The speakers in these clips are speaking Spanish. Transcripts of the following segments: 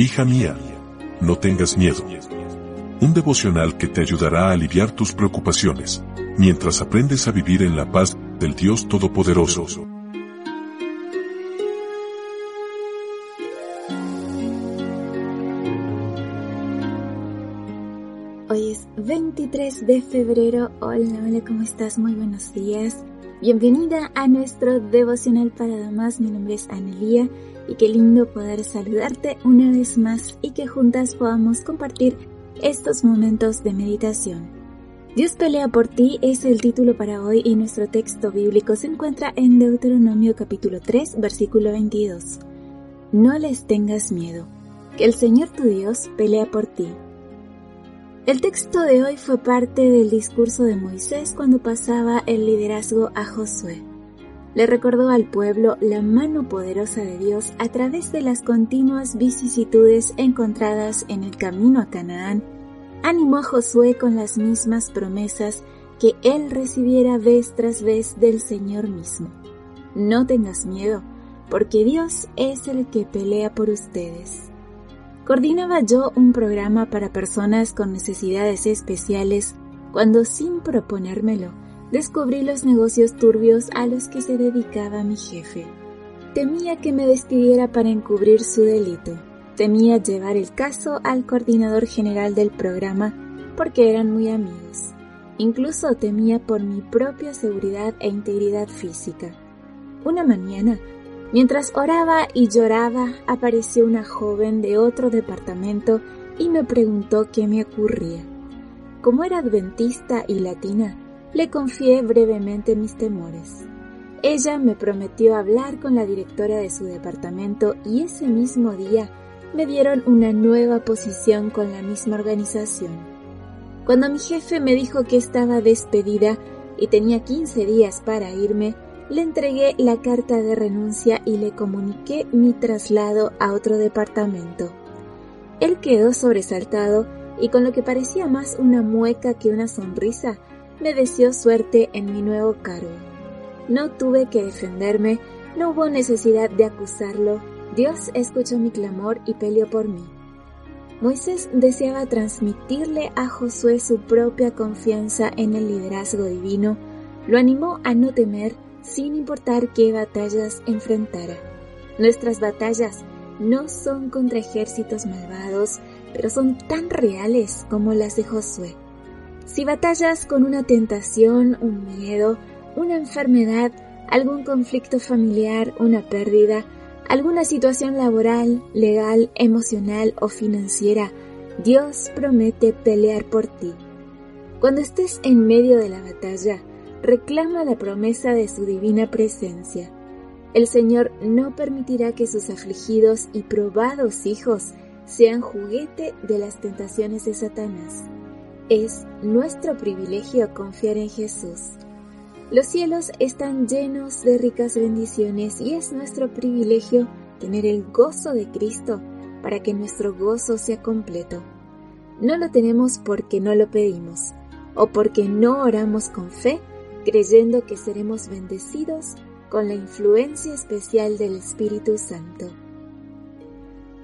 Hija mía, no tengas miedo. Un devocional que te ayudará a aliviar tus preocupaciones, mientras aprendes a vivir en la paz del Dios Todopoderoso. Hoy es 23 de febrero. Hola, hola, ¿cómo estás? Muy buenos días. Bienvenida a nuestro devocional para damas. Mi nombre es Anelía y qué lindo poder saludarte una vez más y que juntas podamos compartir estos momentos de meditación. Dios pelea por ti es el título para hoy y nuestro texto bíblico se encuentra en Deuteronomio capítulo 3 versículo 22. No les tengas miedo, que el Señor tu Dios pelea por ti. El texto de hoy fue parte del discurso de Moisés cuando pasaba el liderazgo a Josué le recordó al pueblo la mano poderosa de Dios a través de las continuas vicisitudes encontradas en el camino a Canaán, animó a Josué con las mismas promesas que él recibiera vez tras vez del Señor mismo. No tengas miedo, porque Dios es el que pelea por ustedes. Coordinaba yo un programa para personas con necesidades especiales cuando sin proponérmelo, descubrí los negocios turbios a los que se dedicaba mi jefe. Temía que me despidiera para encubrir su delito. Temía llevar el caso al coordinador general del programa porque eran muy amigos. Incluso temía por mi propia seguridad e integridad física. Una mañana, mientras oraba y lloraba, apareció una joven de otro departamento y me preguntó qué me ocurría. Como era adventista y latina, le confié brevemente mis temores. Ella me prometió hablar con la directora de su departamento y ese mismo día me dieron una nueva posición con la misma organización. Cuando mi jefe me dijo que estaba despedida y tenía 15 días para irme, le entregué la carta de renuncia y le comuniqué mi traslado a otro departamento. Él quedó sobresaltado y con lo que parecía más una mueca que una sonrisa, me deseó suerte en mi nuevo cargo. No tuve que defenderme, no hubo necesidad de acusarlo, Dios escuchó mi clamor y peleó por mí. Moisés deseaba transmitirle a Josué su propia confianza en el liderazgo divino, lo animó a no temer sin importar qué batallas enfrentara. Nuestras batallas no son contra ejércitos malvados, pero son tan reales como las de Josué. Si batallas con una tentación, un miedo, una enfermedad, algún conflicto familiar, una pérdida, alguna situación laboral, legal, emocional o financiera, Dios promete pelear por ti. Cuando estés en medio de la batalla, reclama la promesa de su divina presencia. El Señor no permitirá que sus afligidos y probados hijos sean juguete de las tentaciones de Satanás. Es nuestro privilegio confiar en Jesús. Los cielos están llenos de ricas bendiciones y es nuestro privilegio tener el gozo de Cristo para que nuestro gozo sea completo. No lo tenemos porque no lo pedimos o porque no oramos con fe, creyendo que seremos bendecidos con la influencia especial del Espíritu Santo.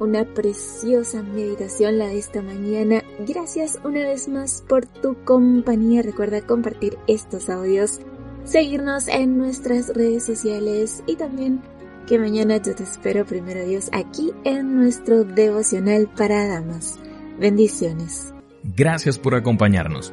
Una preciosa meditación la de esta mañana. Gracias una vez más por tu compañía. Recuerda compartir estos audios, seguirnos en nuestras redes sociales y también que mañana yo te espero primero Dios aquí en nuestro devocional para damas. Bendiciones. Gracias por acompañarnos.